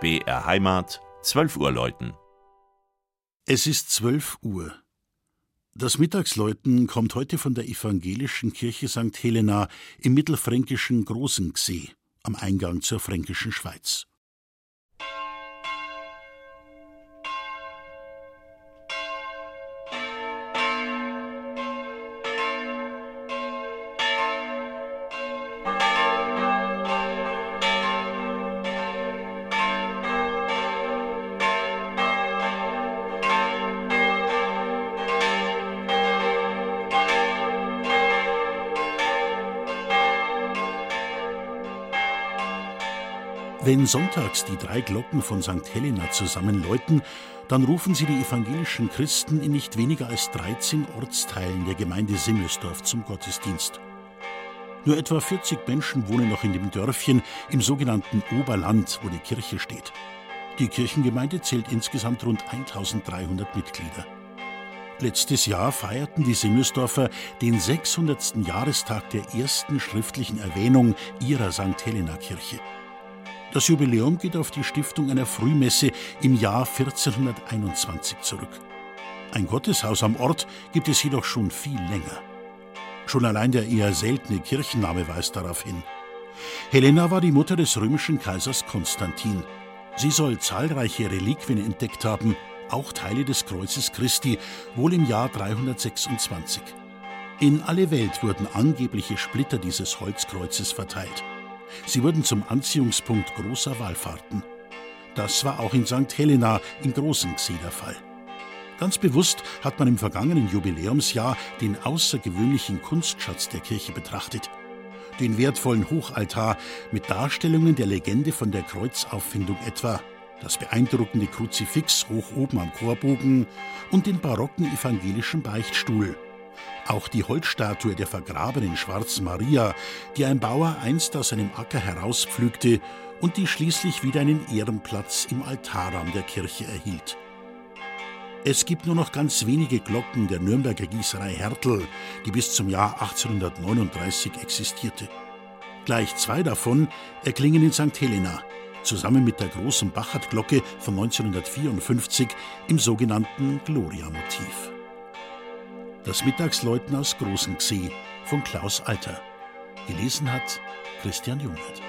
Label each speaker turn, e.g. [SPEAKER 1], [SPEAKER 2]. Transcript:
[SPEAKER 1] BR Heimat, 12 Uhr läuten.
[SPEAKER 2] Es ist 12 Uhr. Das Mittagsläuten kommt heute von der evangelischen Kirche St. Helena im mittelfränkischen Großensee am Eingang zur fränkischen Schweiz. Wenn sonntags die drei Glocken von St. Helena zusammen läuten, dann rufen sie die evangelischen Christen in nicht weniger als 13 Ortsteilen der Gemeinde Simmelsdorf zum Gottesdienst. Nur etwa 40 Menschen wohnen noch in dem Dörfchen im sogenannten Oberland, wo die Kirche steht. Die Kirchengemeinde zählt insgesamt rund 1300 Mitglieder. Letztes Jahr feierten die Simmelsdorfer den 600. Jahrestag der ersten schriftlichen Erwähnung ihrer St. Helena Kirche. Das Jubiläum geht auf die Stiftung einer Frühmesse im Jahr 1421 zurück. Ein Gotteshaus am Ort gibt es jedoch schon viel länger. Schon allein der eher seltene Kirchenname weist darauf hin. Helena war die Mutter des römischen Kaisers Konstantin. Sie soll zahlreiche Reliquien entdeckt haben, auch Teile des Kreuzes Christi, wohl im Jahr 326. In alle Welt wurden angebliche Splitter dieses Holzkreuzes verteilt. Sie wurden zum Anziehungspunkt großer Wallfahrten. Das war auch in St. Helena im Großensee der Fall. Ganz bewusst hat man im vergangenen Jubiläumsjahr den außergewöhnlichen Kunstschatz der Kirche betrachtet. Den wertvollen Hochaltar mit Darstellungen der Legende von der Kreuzauffindung etwa, das beeindruckende Kruzifix hoch oben am Chorbogen und den barocken evangelischen Beichtstuhl auch die Holzstatue der vergrabenen Schwarzen Maria, die ein Bauer einst aus seinem Acker herauspflügte und die schließlich wieder einen Ehrenplatz im Altarraum der Kirche erhielt. Es gibt nur noch ganz wenige Glocken der Nürnberger Gießerei Hertel, die bis zum Jahr 1839 existierte. Gleich zwei davon erklingen in St. Helena, zusammen mit der großen Bachert-Glocke von 1954 im sogenannten Gloria-Motiv. Das Mittagsläuten aus Großensee von Klaus Alter. Gelesen hat Christian Jungert.